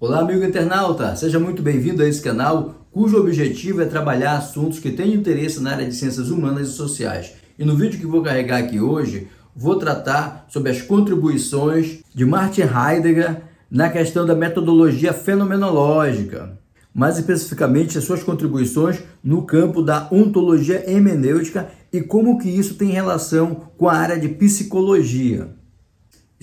Olá, amigo internauta! Seja muito bem-vindo a esse canal, cujo objetivo é trabalhar assuntos que têm interesse na área de ciências humanas e sociais. E no vídeo que vou carregar aqui hoje, vou tratar sobre as contribuições de Martin Heidegger na questão da metodologia fenomenológica, mais especificamente as suas contribuições no campo da ontologia hemenêutica e como que isso tem relação com a área de psicologia.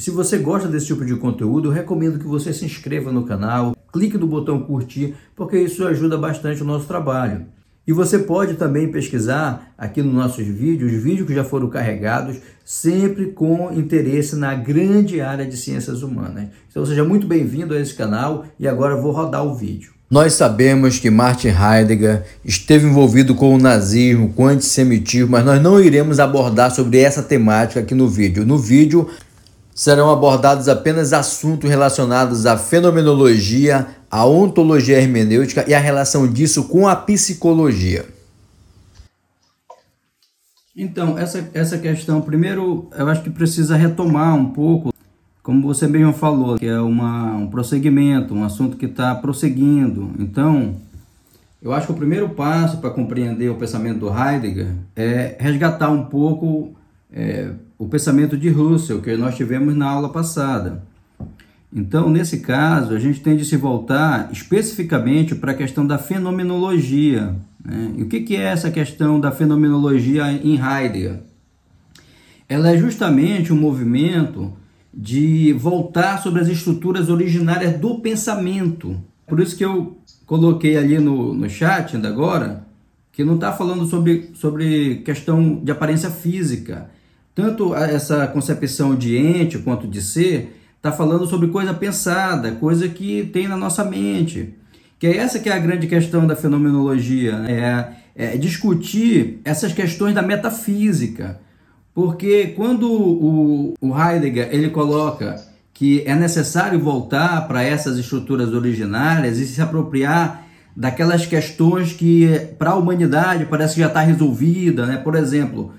E se você gosta desse tipo de conteúdo, eu recomendo que você se inscreva no canal, clique no botão curtir, porque isso ajuda bastante o nosso trabalho. E você pode também pesquisar aqui nos nossos vídeos, vídeos que já foram carregados, sempre com interesse na grande área de ciências humanas. Então seja muito bem-vindo a esse canal e agora vou rodar o vídeo. Nós sabemos que Martin Heidegger esteve envolvido com o nazismo, com o antissemitismo, mas nós não iremos abordar sobre essa temática aqui no vídeo. No vídeo serão abordados apenas assuntos relacionados à fenomenologia, à ontologia hermenêutica e a relação disso com a psicologia. Então, essa, essa questão, primeiro, eu acho que precisa retomar um pouco, como você mesmo falou, que é uma, um prosseguimento, um assunto que está prosseguindo. Então, eu acho que o primeiro passo para compreender o pensamento do Heidegger é resgatar um pouco é, o pensamento de Russell, que nós tivemos na aula passada. Então, nesse caso, a gente tem de se voltar especificamente para a questão da fenomenologia. Né? E o que, que é essa questão da fenomenologia em Heidegger? Ela é justamente um movimento de voltar sobre as estruturas originárias do pensamento. Por isso que eu coloquei ali no, no chat ainda agora, que não está falando sobre, sobre questão de aparência física, tanto essa concepção de ente quanto de ser está falando sobre coisa pensada, coisa que tem na nossa mente. Que é essa que é a grande questão da fenomenologia, né? é, é discutir essas questões da metafísica. Porque quando o, o Heidegger ele coloca que é necessário voltar para essas estruturas originárias e se apropriar daquelas questões que para a humanidade parece que já está resolvida, né? Por exemplo,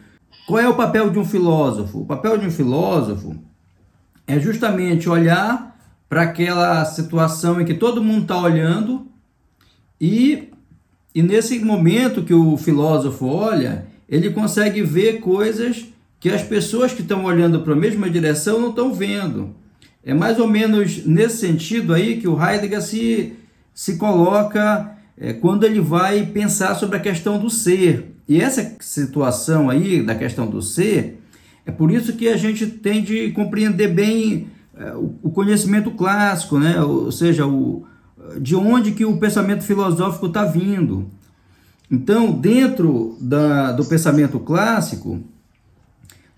qual é o papel de um filósofo? O papel de um filósofo é justamente olhar para aquela situação em que todo mundo está olhando e, e nesse momento que o filósofo olha, ele consegue ver coisas que as pessoas que estão olhando para a mesma direção não estão vendo. É mais ou menos nesse sentido aí que o Heidegger se, se coloca é, quando ele vai pensar sobre a questão do ser. E essa situação aí da questão do ser, é por isso que a gente tem de compreender bem é, o conhecimento clássico, né? ou seja, o, de onde que o pensamento filosófico está vindo. Então, dentro da, do pensamento clássico,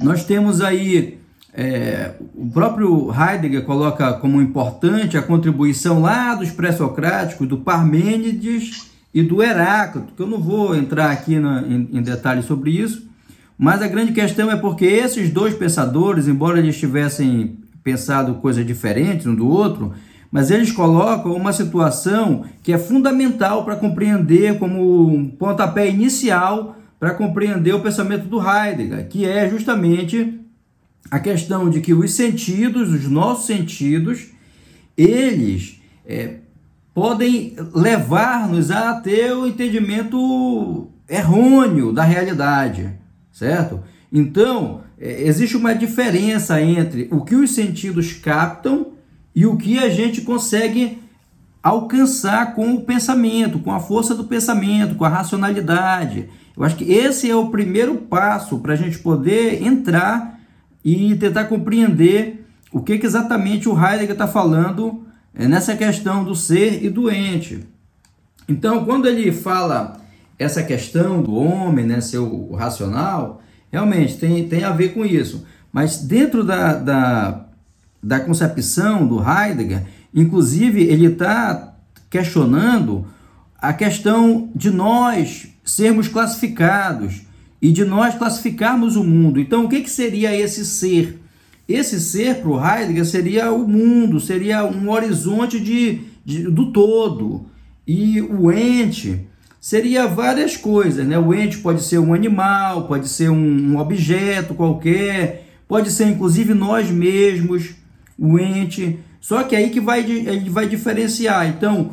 nós temos aí é, o próprio Heidegger coloca como importante a contribuição lá dos pré-socráticos, do Parmênides e do Heráclito, que eu não vou entrar aqui na, em, em detalhes sobre isso, mas a grande questão é porque esses dois pensadores, embora eles tivessem pensado coisas diferentes um do outro, mas eles colocam uma situação que é fundamental para compreender como um pontapé inicial para compreender o pensamento do Heidegger, que é justamente a questão de que os sentidos, os nossos sentidos, eles é, podem levar-nos a ter o entendimento errôneo da realidade, certo? Então, é, existe uma diferença entre o que os sentidos captam e o que a gente consegue alcançar com o pensamento, com a força do pensamento, com a racionalidade. Eu acho que esse é o primeiro passo para a gente poder entrar e tentar compreender o que, que exatamente o Heidegger está falando é nessa questão do ser e do ente. Então, quando ele fala essa questão do homem, né, ser o racional, realmente tem, tem a ver com isso. Mas dentro da, da, da concepção do Heidegger, inclusive, ele está questionando a questão de nós sermos classificados e de nós classificarmos o mundo. Então, o que, que seria esse ser? Esse ser para o Heidegger seria o mundo, seria um horizonte de, de, do todo. E o ente seria várias coisas. Né? O ente pode ser um animal, pode ser um, um objeto qualquer, pode ser inclusive nós mesmos. o ente. Só que aí que vai, ele vai diferenciar. Então,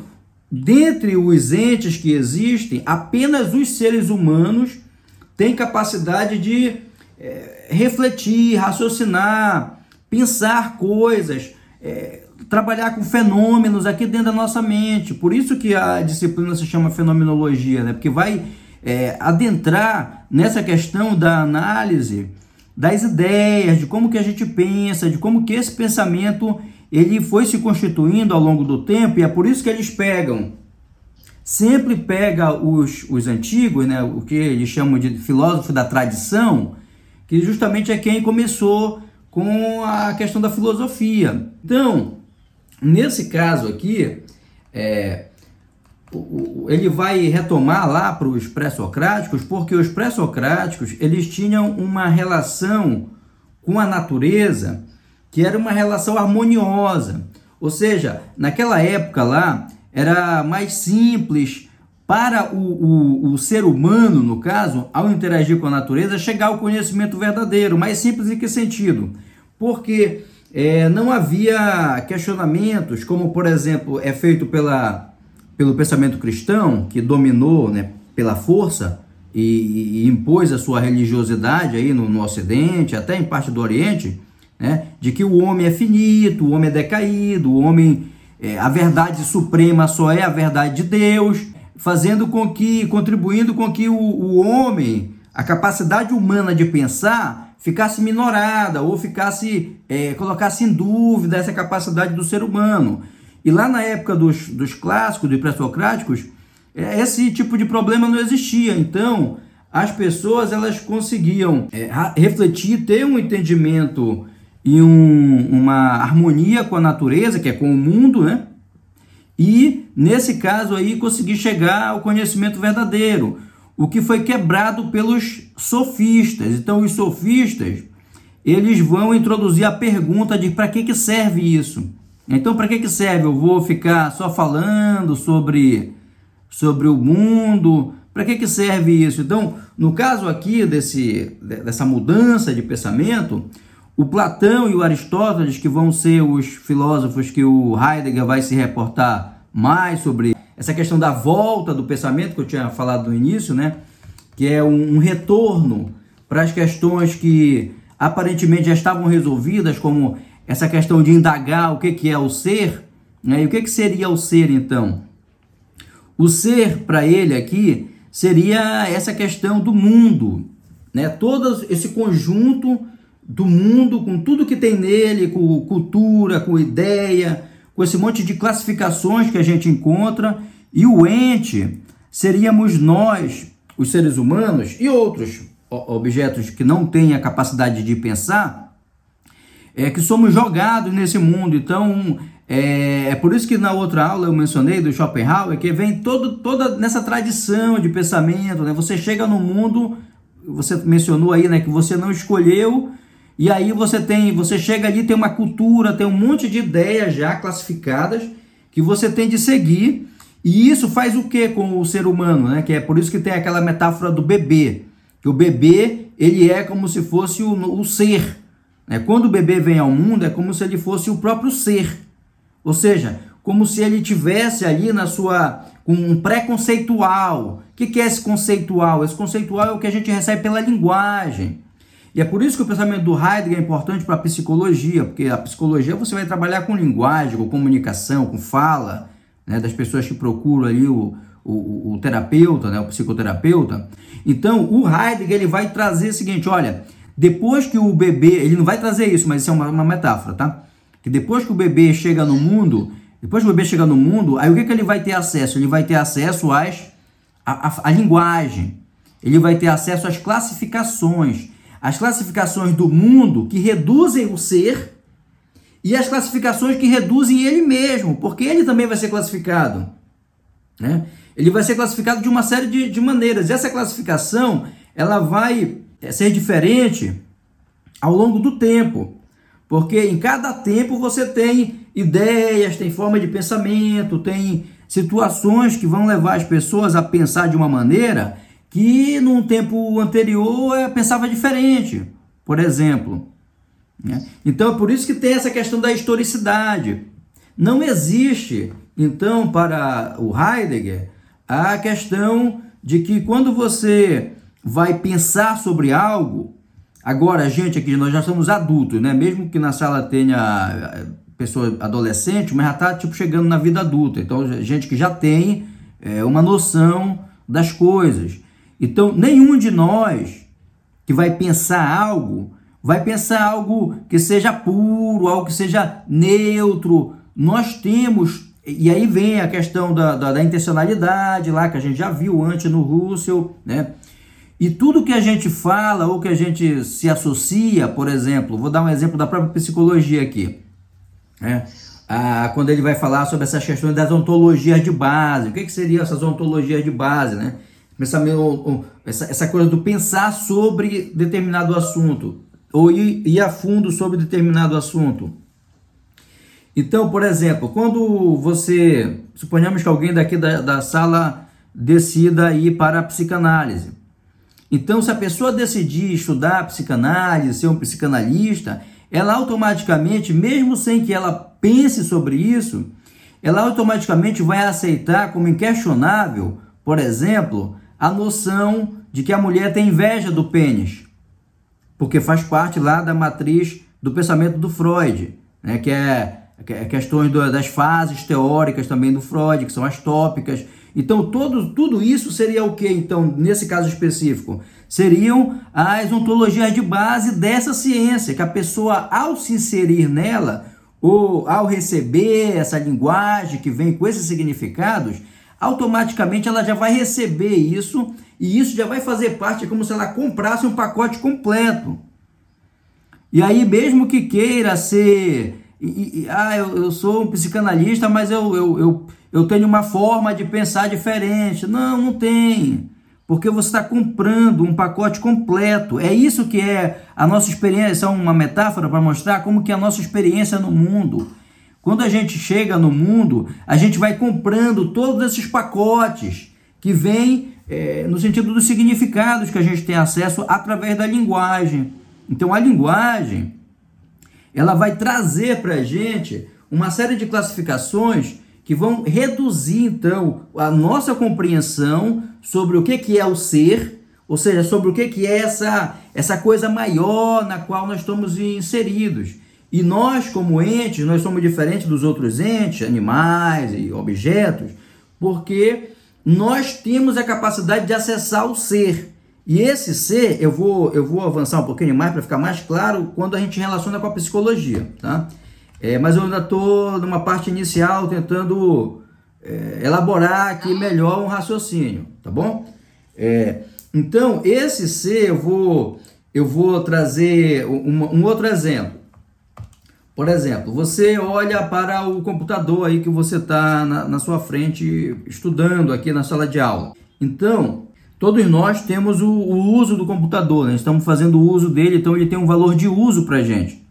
dentre os entes que existem, apenas os seres humanos têm capacidade de é, refletir, raciocinar, pensar coisas, é, trabalhar com fenômenos aqui dentro da nossa mente. Por isso que a disciplina se chama fenomenologia, né? Porque vai é, adentrar nessa questão da análise das ideias, de como que a gente pensa, de como que esse pensamento ele foi se constituindo ao longo do tempo e é por isso que eles pegam sempre pega os, os antigos, né, o que eles chamam de filósofo da tradição, que justamente é quem começou com a questão da filosofia. Então, nesse caso aqui, é, ele vai retomar lá para os pré-socráticos, porque os pré-socráticos eles tinham uma relação com a natureza que era uma relação harmoniosa. Ou seja, naquela época lá era mais simples para o, o, o ser humano, no caso, ao interagir com a natureza, chegar ao conhecimento verdadeiro. Mais simples em que sentido? Porque é, não havia questionamentos, como por exemplo é feito pela pelo pensamento cristão, que dominou né, pela força e, e, impôs a sua religiosidade aí no, no Ocidente, até em parte do Oriente, né, de que o homem é finito, o homem é decaído, o homem, é, a verdade suprema só é a verdade de Deus, fazendo com que, contribuindo com que o, o homem, a capacidade humana de pensar, ficasse minorada ou ficasse, é, colocasse em dúvida essa capacidade do ser humano. E lá na época dos, dos clássicos, dos pré-socráticos, é, esse tipo de problema não existia. Então, as pessoas elas conseguiam é, refletir, ter um entendimento e um, uma harmonia com a natureza, que é com o mundo, né? E nesse caso aí conseguir chegar ao conhecimento verdadeiro, o que foi quebrado pelos sofistas. Então os sofistas, eles vão introduzir a pergunta de para que que serve isso? Então, para que, que serve? Eu vou ficar só falando sobre, sobre o mundo? Para que, que serve isso? Então, no caso aqui desse, dessa mudança de pensamento, o Platão e o Aristóteles, que vão ser os filósofos que o Heidegger vai se reportar mais sobre essa questão da volta do pensamento que eu tinha falado no início, né? Que é um, um retorno para as questões que aparentemente já estavam resolvidas, como essa questão de indagar o que, que é o ser, né? e o que, que seria o ser então? O ser para ele aqui seria essa questão do mundo, né? todo esse conjunto do mundo, com tudo que tem nele, com cultura, com ideia, com esse monte de classificações que a gente encontra, e o ente seríamos nós, os seres humanos, e outros objetos que não têm a capacidade de pensar, é que somos jogados nesse mundo. Então, é, é, por isso que na outra aula eu mencionei do Schopenhauer, que vem todo, toda nessa tradição de pensamento, né? Você chega no mundo, você mencionou aí, né, que você não escolheu, e aí você tem, você chega ali, tem uma cultura, tem um monte de ideias já classificadas que você tem de seguir, e isso faz o que com o ser humano, né? Que é por isso que tem aquela metáfora do bebê, que o bebê, ele é como se fosse o, o ser, é, quando o bebê vem ao mundo, é como se ele fosse o próprio ser. Ou seja, como se ele tivesse ali na sua com um pré-conceitual. O que é esse conceitual? Esse conceitual é o que a gente recebe pela linguagem. E é por isso que o pensamento do Heidegger é importante para a psicologia, porque a psicologia você vai trabalhar com linguagem, com comunicação, com fala, né, das pessoas que procuram ali o, o, o terapeuta, né, o psicoterapeuta. Então, o Heidegger ele vai trazer o seguinte, olha, depois que o bebê, ele não vai trazer isso, mas isso é uma, uma metáfora, tá? Que depois que o bebê chega no mundo, depois que o bebê chega no mundo, aí o que, que ele vai ter acesso? Ele vai ter acesso às a, a linguagem, ele vai ter acesso às classificações, as classificações do mundo que reduzem o ser e as classificações que reduzem ele mesmo, porque ele também vai ser classificado. Né? Ele vai ser classificado de uma série de, de maneiras. Essa classificação ela vai é, ser diferente ao longo do tempo. Porque em cada tempo você tem ideias, tem forma de pensamento, tem situações que vão levar as pessoas a pensar de uma maneira que num tempo anterior eu pensava diferente. Por exemplo, Né? Então é por isso que tem essa questão da historicidade. Não existe, então, para o Heidegger, a questão de que quando você vai pensar sobre algo, agora, gente, aqui nós já somos adultos, né? Mesmo que na sala tenha eh, pessoa adolescente, mas já está tipo, chegando na vida adulta. Então, gente que já tem é, uma noção das coisas. Então, nenhum de nós que vai pensar algo, vai pensar algo que seja puro, algo que seja neutro. Nós temos, e aí vem a questão da, da, da intencionalidade lá, que a gente já viu antes no Russell, né? E tudo que a gente fala ou que a gente se associa, por exemplo, vou dar um exemplo da própria psicologia aqui. Né? Ah, quando ele vai falar sobre essas questões das ontologias de base, o que, que seriam essas ontologias de base, né? Essa, essa coisa do pensar sobre determinado assunto, ou ir, ir a fundo sobre determinado assunto. Então, por exemplo, quando você, suponhamos que alguém daqui da, da sala decida ir para a psicanálise. Então, se a pessoa decidir estudar psicanálise, ser um psicanalista, ela automaticamente, mesmo sem que ela pense sobre isso, ela automaticamente vai aceitar como inquestionável, por exemplo, a noção de que a mulher tem inveja do pênis, porque faz parte lá da matriz do pensamento do Freud, né, que é, é questões das fases teóricas também do Freud, que são as tópicas. Então, todo, tudo isso seria o que, então, nesse caso específico? Seriam as ontologias de base dessa ciência, que a pessoa, ao se inserir nela, ou ao receber essa linguagem que vem com esses significados, automaticamente ela já vai receber isso e isso já vai fazer parte, é como se ela comprasse um pacote completo. E aí, mesmo que queira ser. E, e, ah, eu, eu, sou um psicanalista, mas eu, eu, eu, eu tenho uma forma de pensar diferente. Não, não tem. Porque você está comprando um pacote completo. É isso que é a nossa experiência, é uma metáfora para mostrar como que é a nossa experiência no mundo. Quando a gente chega no mundo, a gente vai comprando todos esses pacotes que vêm é, no sentido dos significados que a gente tem acesso através da linguagem. Então a linguagem ela vai trazer para a gente uma série de classificações que vão reduzir então a nossa compreensão sobre o que, que é o ser, ou seja, sobre o que, que é essa, essa coisa maior na qual nós estamos inseridos. E nós, como entes, nós somos diferentes dos outros entes, animais e objetos, porque nós temos a capacidade de acessar o ser. E esse ser, eu vou, eu vou avançar um pouquinho mais para ficar mais claro quando a gente relaciona com a psicologia, tá? É, mas eu ainda estou numa parte inicial tentando é, elaborar aqui melhor um raciocínio, tá bom? É, então, esse ser, eu vou, eu vou trazer um, um outro exemplo. Por exemplo, você olha para o computador aí que você está na, na, sua frente estudando aqui na sala de aula. Então, todos nós temos o, o uso do computador, né? estamos fazendo uso dele, então ele tem um valor de uso para a gente.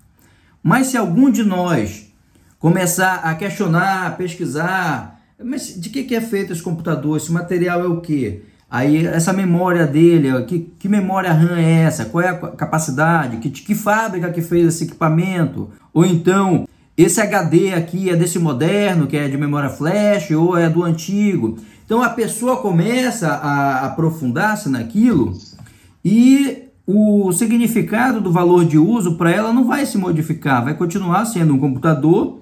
Mas se algum de nós começar a questionar, a pesquisar, mas de que, que é feito esse computador? Esse material é o quê? Aí essa memória dele, que, que memória RAM é essa? Qual é a capacidade? Que, que fábrica que fez esse equipamento? Ou então, esse HD aqui é desse moderno, que é de memória flash, ou é do antigo? Então a pessoa começa a aprofundar-se naquilo e o significado do valor de uso para ela não vai se modificar, vai continuar sendo um computador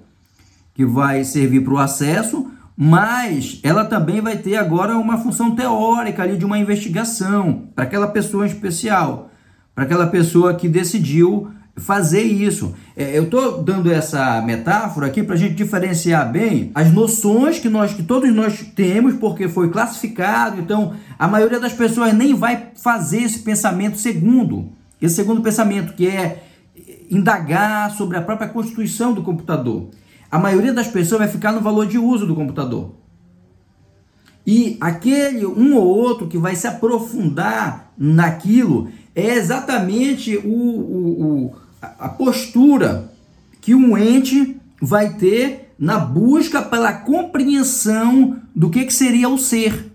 que vai servir para o acesso, mas ela também vai ter agora uma função teórica ali de uma investigação para aquela pessoa especial, para aquela pessoa que decidiu fazer isso. É, eu estou dando essa metáfora aqui para a gente diferenciar bem as noções que nós, que todos nós temos, porque foi classificado. Então, a maioria das pessoas nem vai fazer esse pensamento segundo, esse segundo pensamento que é indagar sobre a própria constituição do computador a maioria das pessoas vai ficar no valor de uso do computador. E aquele um ou outro que vai se aprofundar naquilo é exatamente o, o, o a postura que um ente vai ter na busca pela compreensão do que, que seria o ser.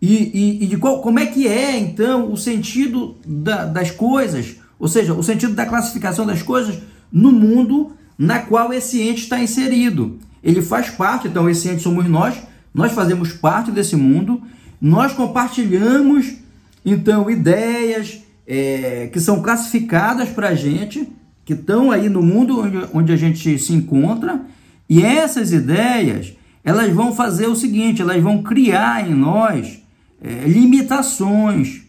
E, e, e de qual, como é que é, então, o sentido da, das coisas, Ou seja, o sentido da classificação das coisas no mundo na qual esse ente está inserido. Ele faz parte, então esse ente somos nós, nós fazemos parte desse mundo, nós compartilhamos então ideias é, que são classificadas para a gente, que estão aí no mundo onde, onde a gente se encontra, e essas ideias elas vão fazer o seguinte, elas vão criar em nós é, limitações.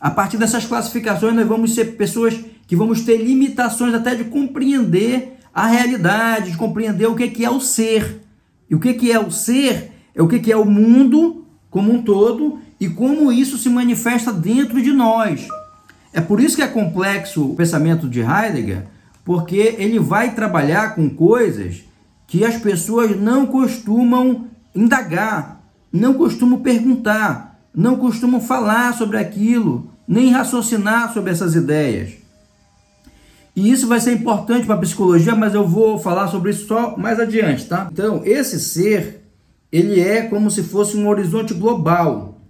A partir dessas classificações, nós vamos ser pessoas que vamos ter limitações até de compreender a realidade, de compreender o que é o ser. E o que é o ser é o que é o mundo como um todo e como isso se manifesta dentro de nós. É por isso que é complexo o pensamento de Heidegger, porque ele vai trabalhar com coisas que as pessoas não costumam indagar, não costumam perguntar, não costumam falar sobre aquilo, nem raciocinar sobre essas ideias. E isso vai ser importante para a psicologia, mas eu vou falar sobre isso só mais adiante, tá? Então, esse ser, ele é como se fosse um horizonte global,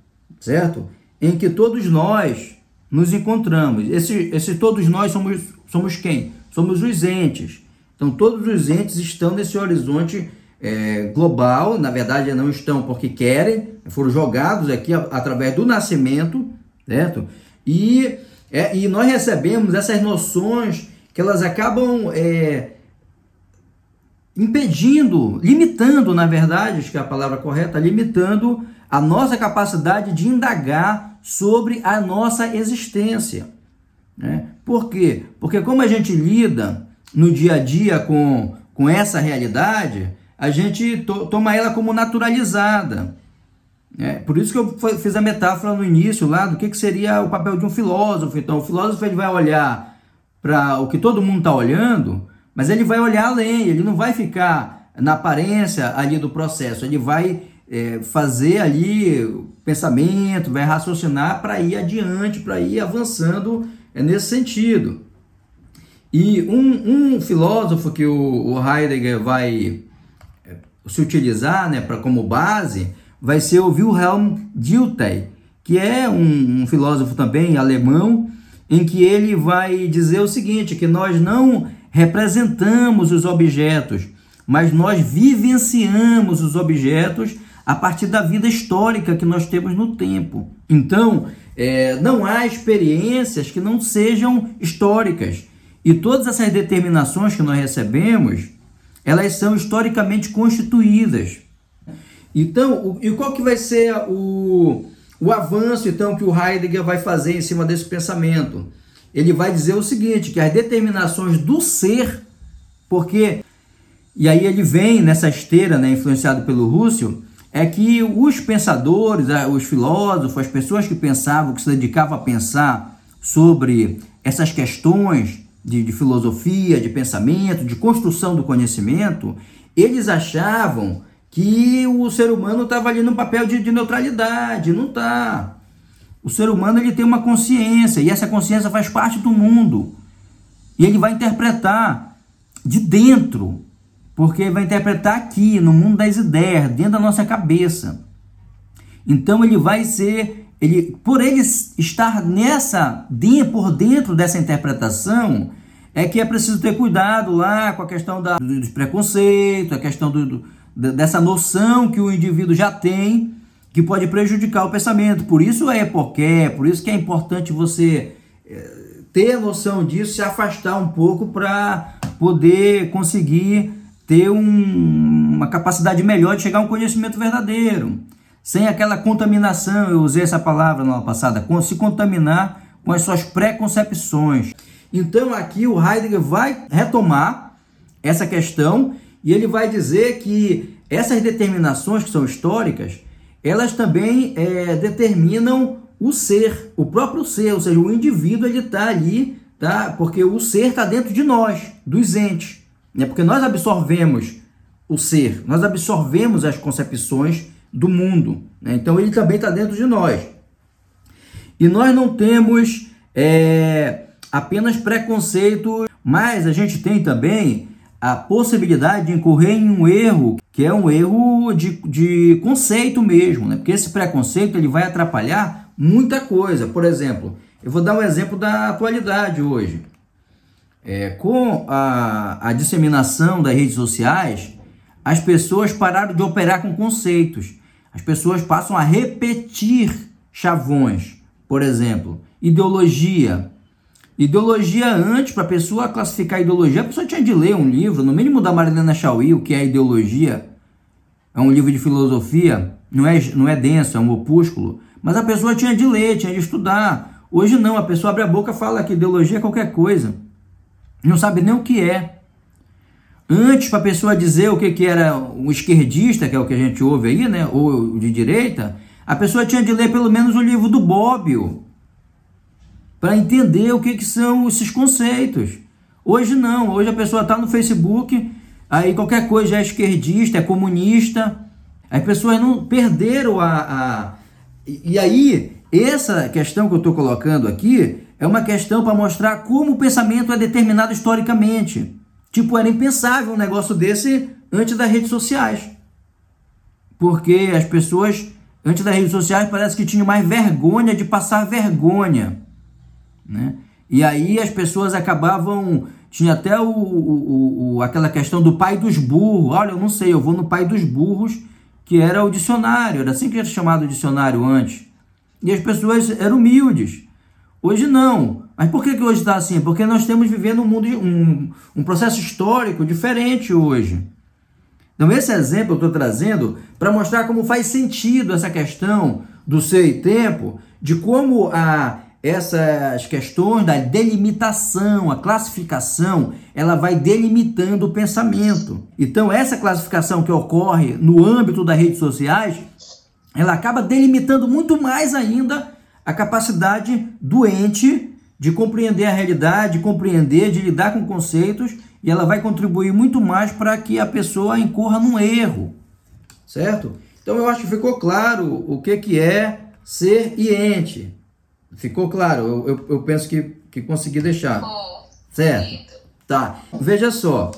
certo? Em que todos nós nos encontramos. Esse, esse todos nós somos, somos quem? Somos os entes. Então, todos os entes estão nesse horizonte é, global, na verdade não estão porque querem, foram jogados aqui através do nascimento, certo? E, é, e nós recebemos essas noções que elas acabam é, impedindo, limitando, na verdade, acho que é a palavra correta, limitando a nossa capacidade de indagar sobre a nossa existência. Né? Por quê? Porque como a gente lida no dia a dia com, com essa realidade, a gente to, toma ela como naturalizada. É, por isso que eu fiz a metáfora no início lá do que, que seria o papel de um filósofo. Então, o filósofo ele vai olhar para o que todo mundo está olhando, mas ele vai olhar além, ele não vai ficar na aparência ali do processo, ele vai é, fazer ali pensamento, vai raciocinar para ir adiante, para ir avançando é, nesse sentido. E um, um filósofo que o, o Heidegger vai é, se utilizar né, pra, como base vai ser o Wilhelm Dilthey, que é um, um filósofo também alemão, em que ele vai dizer o seguinte, que nós não representamos os objetos, mas nós vivenciamos os objetos a partir da vida histórica que nós temos no tempo. Então, é, não há experiências que não sejam históricas. E todas essas determinações que nós recebemos, elas são historicamente constituídas. Então, o, e qual que vai ser o, o avanço então que o Heidegger vai fazer em cima desse pensamento? Ele vai dizer o seguinte, que as determinações do ser, porque e aí ele vem nessa esteira, né, influenciado pelo Russell, é que os pensadores, os filósofos, as pessoas que pensavam, que se dedicavam a pensar sobre essas questões de, de filosofia, de pensamento, de construção do conhecimento, eles achavam que o ser humano estava ali no papel de, de neutralidade. Não está. O ser humano ele tem uma consciência e essa consciência faz parte do mundo. E ele vai interpretar de dentro porque vai interpretar aqui, no mundo das ideias, dentro da nossa cabeça. Então ele vai ser, ele, por ele estar nessa, por dentro dessa interpretação, é que é preciso ter cuidado lá com a questão da, dos preconceitos, a questão do, do, dessa noção que o indivíduo já tem, que pode prejudicar o pensamento. Por isso é epoqué, por isso que é importante você é, ter noção disso, se afastar um pouco para poder conseguir ter um, uma capacidade melhor de chegar a um conhecimento verdadeiro, sem aquela contaminação, eu usei essa palavra na passada, se contaminar com as suas preconcepções. Então aqui o Heidegger vai retomar essa questão e ele vai dizer que essas determinações que são históricas, elas também é, determinam o ser, o próprio ser, ou seja, o indivíduo ele está ali, tá? Porque o ser está dentro de nós, dos entes. Né? Porque nós absorvemos o ser, nós absorvemos as concepções do mundo. Né? Então ele também está dentro de nós. E nós não temos é, apenas preconceito, mas a gente tem também a possibilidade de incorrer em um erro, que é um erro de, de conceito mesmo, né? porque esse preconceito ele vai atrapalhar muita coisa. Por exemplo, Eu vou dar um exemplo da atualidade hoje. É, com a, a disseminação das redes sociais, as pessoas pararam de operar com conceitos. As pessoas passam a repetir chavões. Por exemplo, ideologia. Ideologia antes, para a pessoa classificar ideologia, a pessoa tinha de ler um livro, no mínimo da Marilena Chauí, o que é ideologia. É um livro de filosofia, não é, não é denso, é um opúsculo. Mas a pessoa tinha de ler, tinha de estudar. Hoje não, a pessoa abre a boca e fala que ideologia é qualquer coisa. Não sabe nem o que é. Antes, para a pessoa dizer o que, que era um esquerdista, que é o que a gente ouve aí, né? Ou de direita, a pessoa tinha de ler pelo menos o livro do Bobbio para entender o que, que são esses conceitos. Hoje não, hoje a pessoa está no Facebook, aí qualquer coisa é esquerdista, é comunista. As pessoas não perderam a, a... E aí, essa questão que eu estou colocando aqui é uma questão para mostrar como o pensamento é determinado historicamente. Tipo, era impensável um negócio desse antes das redes sociais. Porque as pessoas, antes das redes sociais, parece que tinham mais vergonha de passar vergonha. Né? E aí as pessoas acabavam. Tinha até o, o, o, aquela questão do pai dos burros. Olha, eu não sei, eu vou no pai dos burros, que era o dicionário, era assim que era chamado dicionário antes. E as pessoas eram humildes. Hoje não. Mas por que, que hoje está assim? Porque nós estamos vivendo um mundo, um, um processo histórico diferente hoje. Então, esse exemplo eu estou trazendo para mostrar como faz sentido essa questão do ser e tempo, de como a, essas questões da delimitação, a classificação, ela vai delimitando o pensamento. Então, essa classificação que ocorre no âmbito das redes sociais, ela acaba delimitando muito mais ainda a capacidade doente de compreender a realidade, de compreender, de lidar com conceitos, e ela vai contribuir muito mais para que a pessoa incorra num erro, certo? Então eu acho que ficou claro o que, que é ser e ente. Ficou claro? Eu, eu, eu penso que, que consegui deixar. Certo? Tá. Veja só.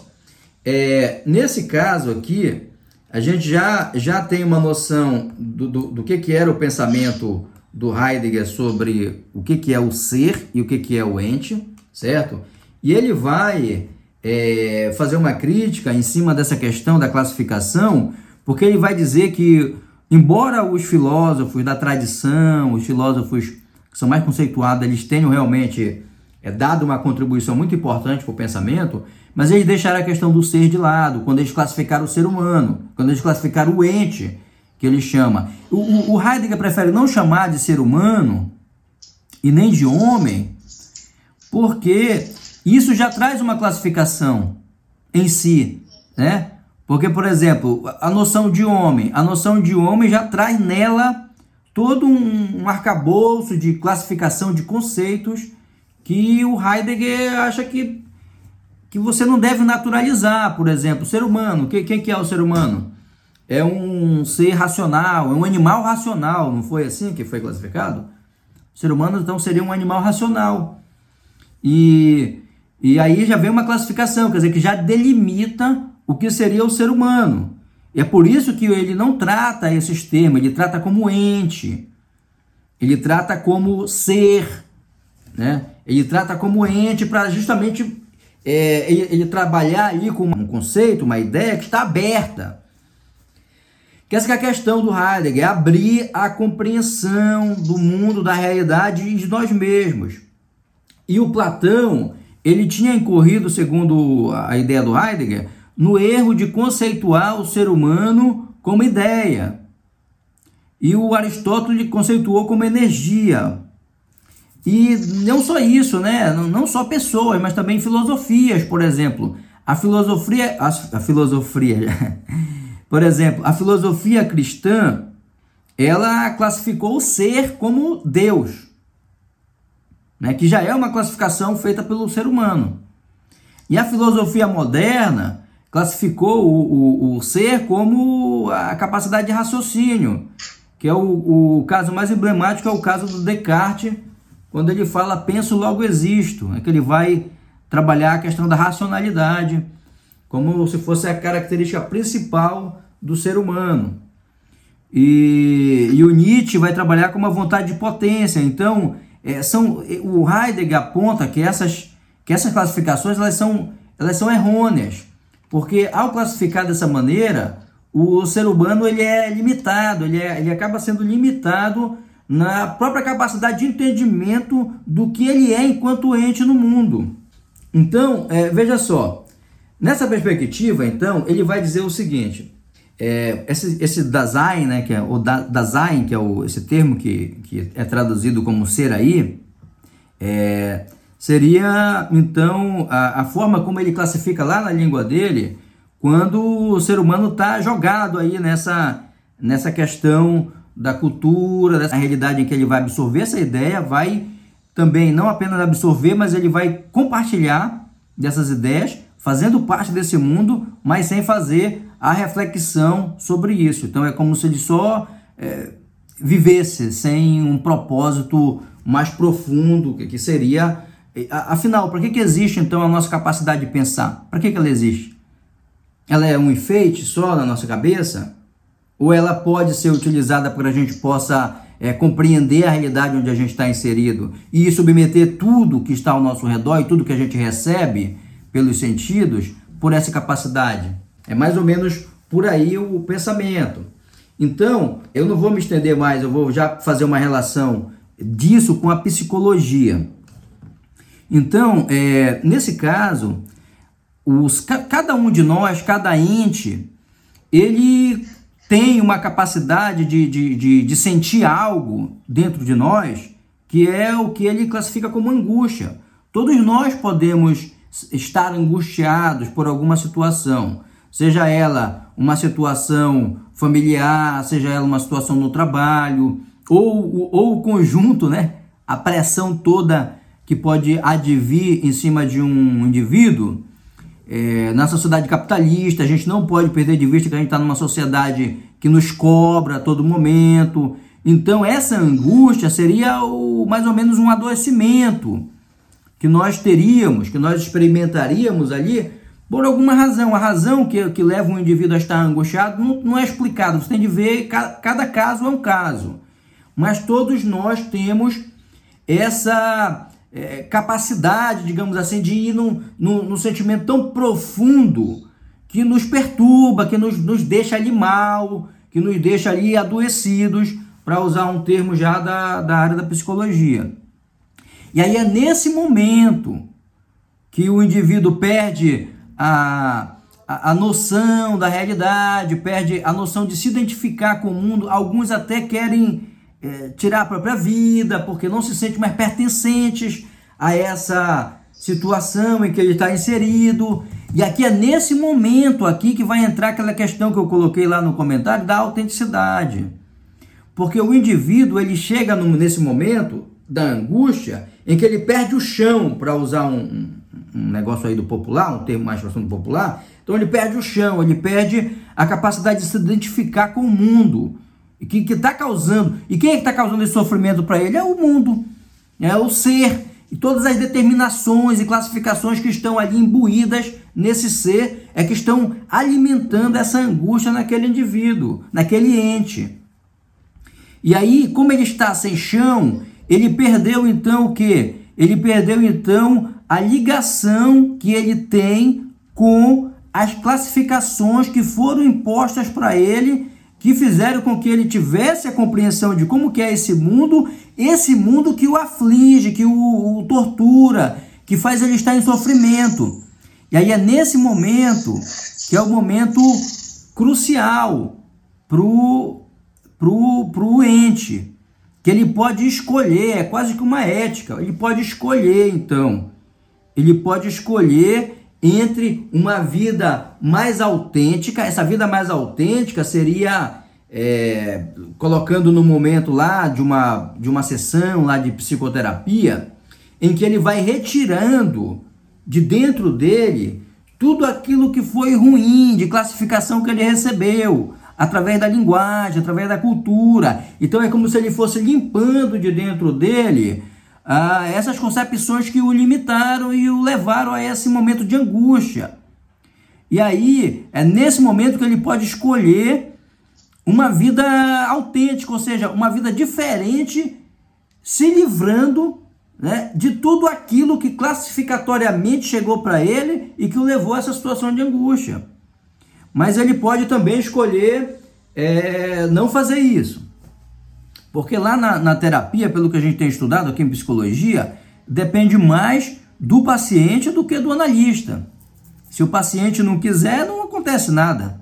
É, nesse caso aqui, a gente já, já tem uma noção do, do, do que, que era o pensamento do Heidegger sobre o que, que é o ser e o que, que é o ente, certo? E ele vai é, fazer uma crítica em cima dessa questão da classificação, porque ele vai dizer que, embora os filósofos da tradição, os filósofos que são mais conceituados, eles tenham realmente é, dado uma contribuição muito importante para o pensamento, mas eles deixaram a questão do ser de lado, quando eles classificaram o ser humano, quando eles classificaram o ente, que ele chama. O, o Heidegger prefere não chamar de ser humano e nem de homem, porque isso já traz uma classificação em si, né? Porque, por exemplo, a noção de homem, a noção de homem já traz nela todo um, um arcabouço de classificação de conceitos que o Heidegger acha que, que você não deve naturalizar, por exemplo, o ser humano. Quem, quem que é o ser humano? é um ser racional, é um animal racional, não foi assim que foi classificado? O ser humano então seria um animal racional. E, e aí já vem uma classificação, quer dizer, que já delimita o que seria o ser humano. É por isso que ele não trata esses termos, ele trata como ente, ele trata como ser, né? ele trata como ente para justamente é, ele, ele trabalhar ali com um conceito, uma ideia que está aberta. Que essa que é a questão do Heidegger, é abrir a compreensão do mundo, da realidade e de nós mesmos. E o Platão, ele tinha incorrido, segundo a ideia do Heidegger, no erro de conceituar o ser humano como ideia. E o Aristóteles conceituou como energia. E não só isso, né? Não só pessoas, mas também filosofias, por exemplo. A filosofia, a, a filosofia Por exemplo, a filosofia cristã, ela classificou o ser como Deus, né, que já é uma classificação feita pelo ser humano. E a filosofia moderna classificou o, o, o ser como a capacidade de raciocínio, que é o, o caso mais emblemático, é o caso do Descartes, quando ele fala penso logo existo, é que ele vai trabalhar a questão da racionalidade, como se fosse a característica principal do ser humano. E, e o Nietzsche vai trabalhar com uma vontade de potência. Então, é, são o Heidegger aponta que essas, que essas classificações elas são, elas são errôneas, porque ao classificar dessa maneira, o ser humano ele é limitado, ele, é, ele acaba sendo limitado na própria capacidade de entendimento do que ele é enquanto ente no mundo. Então, é, veja só, nessa perspectiva, então, ele vai dizer o seguinte: é, esse, esse Dasein, né, que é o da, Dasein, que é o, esse termo que, que é traduzido como ser aí, é, seria então a, a forma como ele classifica lá na língua dele quando o ser humano está jogado aí nessa, nessa questão da cultura, dessa realidade em que ele vai absorver essa ideia, vai também não apenas absorver, mas ele vai compartilhar dessas ideias, fazendo parte desse mundo, mas sem fazer a reflexão sobre isso. Então é como se ele só é, vivesse sem um propósito mais profundo, que seria. Afinal, para que, que existe então a nossa capacidade de pensar? Para que, que ela existe? Ela é um enfeite só na nossa cabeça? Ou ela pode ser utilizada para que a gente possa é, compreender a realidade onde a gente está inserido e submeter tudo que está ao nosso redor e tudo que a gente recebe pelos sentidos por essa capacidade? É mais ou menos por aí o pensamento. Então, eu não vou me estender mais, eu vou já fazer uma relação disso com a psicologia. Então, é, nesse caso, os, cada um de nós, cada ente, ele tem uma capacidade de, de, de, de sentir algo dentro de nós que é o que ele classifica como angústia. Todos nós podemos estar angustiados por alguma situação seja ela uma situação familiar, seja ela uma situação no trabalho, ou, ou o conjunto, né? A pressão toda que pode advir em cima de um indivíduo. É, na sociedade capitalista, a gente não pode perder de vista que a gente está numa sociedade que nos cobra a todo momento. Então, essa angústia seria o, mais ou menos um adoecimento que nós teríamos, que nós experimentaríamos ali por alguma razão. A razão que, que leva um indivíduo a estar angustiado não, não é explicado. Você tem de ver, cada, cada caso é um caso. Mas todos nós temos essa é, capacidade, digamos assim, de ir num, num, num, sentimento tão profundo que nos perturba, que nos, nos deixa ali mal, que nos deixa ali adoecidos, para usar um termo já da, da área da psicologia. E aí é nesse momento que o indivíduo perde a, a, a noção da realidade, perde a noção de se identificar com o mundo. Alguns até querem é, tirar a própria vida porque não se sentem mais pertencentes a essa situação em que ele está inserido. E aqui é nesse momento aqui que vai entrar aquela questão que eu coloquei lá no comentário da autenticidade. Porque o indivíduo ele chega nesse momento da angústia em que ele perde o chão, para usar um, um negócio aí do popular, um termo mais do popular, então ele perde o chão, ele perde a capacidade de se identificar com o mundo. E que está causando. E quem é que está causando esse sofrimento para ele? É o mundo, é o ser. E todas as determinações e classificações que estão ali imbuídas nesse ser é que estão alimentando essa angústia naquele indivíduo, naquele ente. E aí, como ele está sem chão, ele perdeu então o que? Ele perdeu então a ligação que ele tem com as classificações que foram impostas para ele, que fizeram com que ele tivesse a compreensão de como que é esse mundo, esse mundo que o aflige, que o, o tortura, que faz ele estar em sofrimento. E aí é nesse momento que é o momento crucial pro pro, pro ente, que ele pode escolher, é quase que uma ética, ele pode escolher então ele pode escolher entre uma vida mais autêntica. Essa vida mais autêntica seria é, colocando no momento lá de uma, de uma sessão lá de psicoterapia, em que ele vai retirando de dentro dele tudo aquilo que foi ruim de classificação que ele recebeu através da linguagem, através da cultura. Então é como se ele fosse limpando de dentro dele a essas concepções que o limitaram e o levaram a esse momento de angústia. E aí é nesse momento que ele pode escolher uma vida autêntica, ou seja, uma vida diferente, se livrando né, de tudo aquilo que classificatoriamente chegou para ele e que o levou a essa situação de angústia. Mas ele pode também escolher é, não fazer isso. Porque lá na, na terapia, pelo que a gente tem estudado aqui em psicologia, depende mais do paciente do que do analista. Se o paciente não quiser, não acontece nada.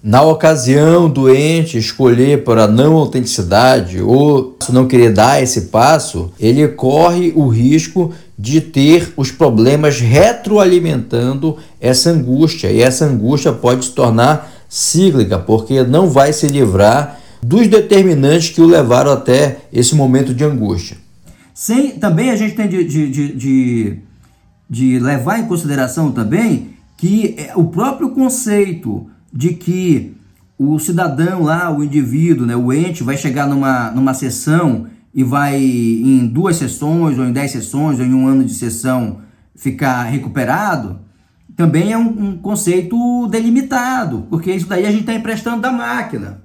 Na ocasião, doente escolher por a não autenticidade ou não querer dar esse passo, ele corre o risco de ter os problemas retroalimentando essa angústia. E essa angústia pode se tornar cíclica, porque não vai se livrar dos determinantes que o levaram até esse momento de angústia. Sem, também a gente tem de, de, de, de, de levar em consideração também que é, o próprio conceito de que o cidadão lá, o indivíduo, né, o ente, vai chegar numa, numa sessão e vai em duas sessões, ou em dez sessões, ou em um ano de sessão ficar recuperado, também é um, um conceito delimitado, porque isso daí a gente está emprestando da máquina.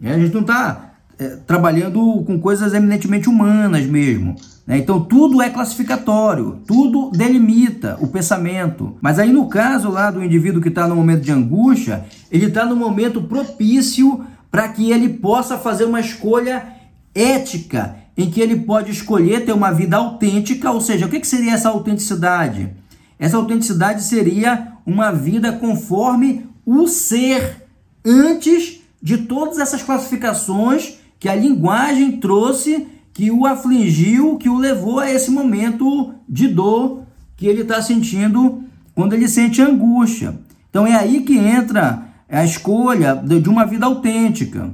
Né? A gente não está é, trabalhando com coisas eminentemente humanas mesmo. Né? Então tudo é classificatório, tudo delimita o pensamento. Mas aí no caso lá do indivíduo que está no momento de angústia, ele está no momento propício para que ele possa fazer uma escolha ética, em que ele pode escolher ter uma vida autêntica, ou seja, o que, que seria essa autenticidade? Essa autenticidade seria uma vida conforme o ser, antes de todas essas classificações que a linguagem trouxe que o afligiu, que o levou a esse momento de dor que ele está sentindo quando ele sente angústia. Então é aí que entra a escolha de uma vida autêntica.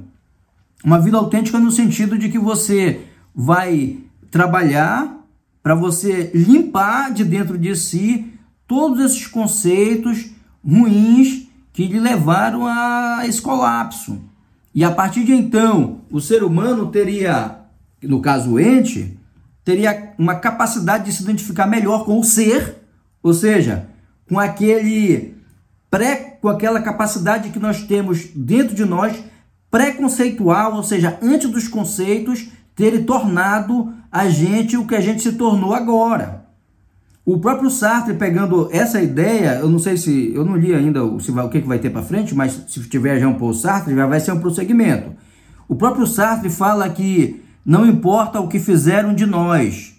Uma vida autêntica no sentido de que você vai trabalhar para você limpar de dentro de si todos esses conceitos ruins que lhe levaram a esse colapso. E a partir de então, o ser humano teria no caso o ente, teria uma capacidade de se identificar melhor com o ser, ou seja, com aquele pré, com aquela capacidade que nós temos dentro de nós preconceitual, ou seja, antes dos conceitos terem tornado a gente o que a gente se tornou agora. O próprio Sartre pegando essa ideia, eu não sei se eu não li ainda se vai, o que, que vai ter para frente, mas se tiver Jean Paul Sartre, já vai ser um prosseguimento. O próprio Sartre fala que não importa o que fizeram de nós,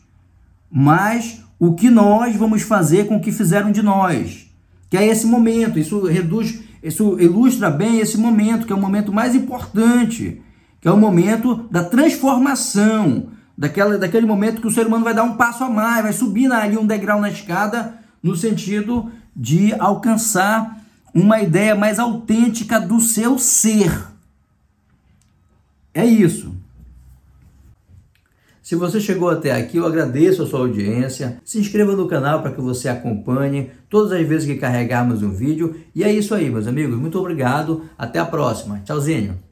mas o que nós vamos fazer com o que fizeram de nós. Que é esse momento, isso reduz, isso ilustra bem esse momento, que é o momento mais importante, que é o momento da transformação, daquela, daquele momento que o ser humano vai dar um passo a mais, vai subir ali um degrau na escada, no sentido de alcançar uma ideia mais autêntica do seu ser. É isso. Se você chegou até aqui, eu agradeço a sua audiência. Se inscreva no canal para que você acompanhe todas as vezes que carregarmos um vídeo. E é isso aí, meus amigos. Muito obrigado. Até a próxima. Tchauzinho.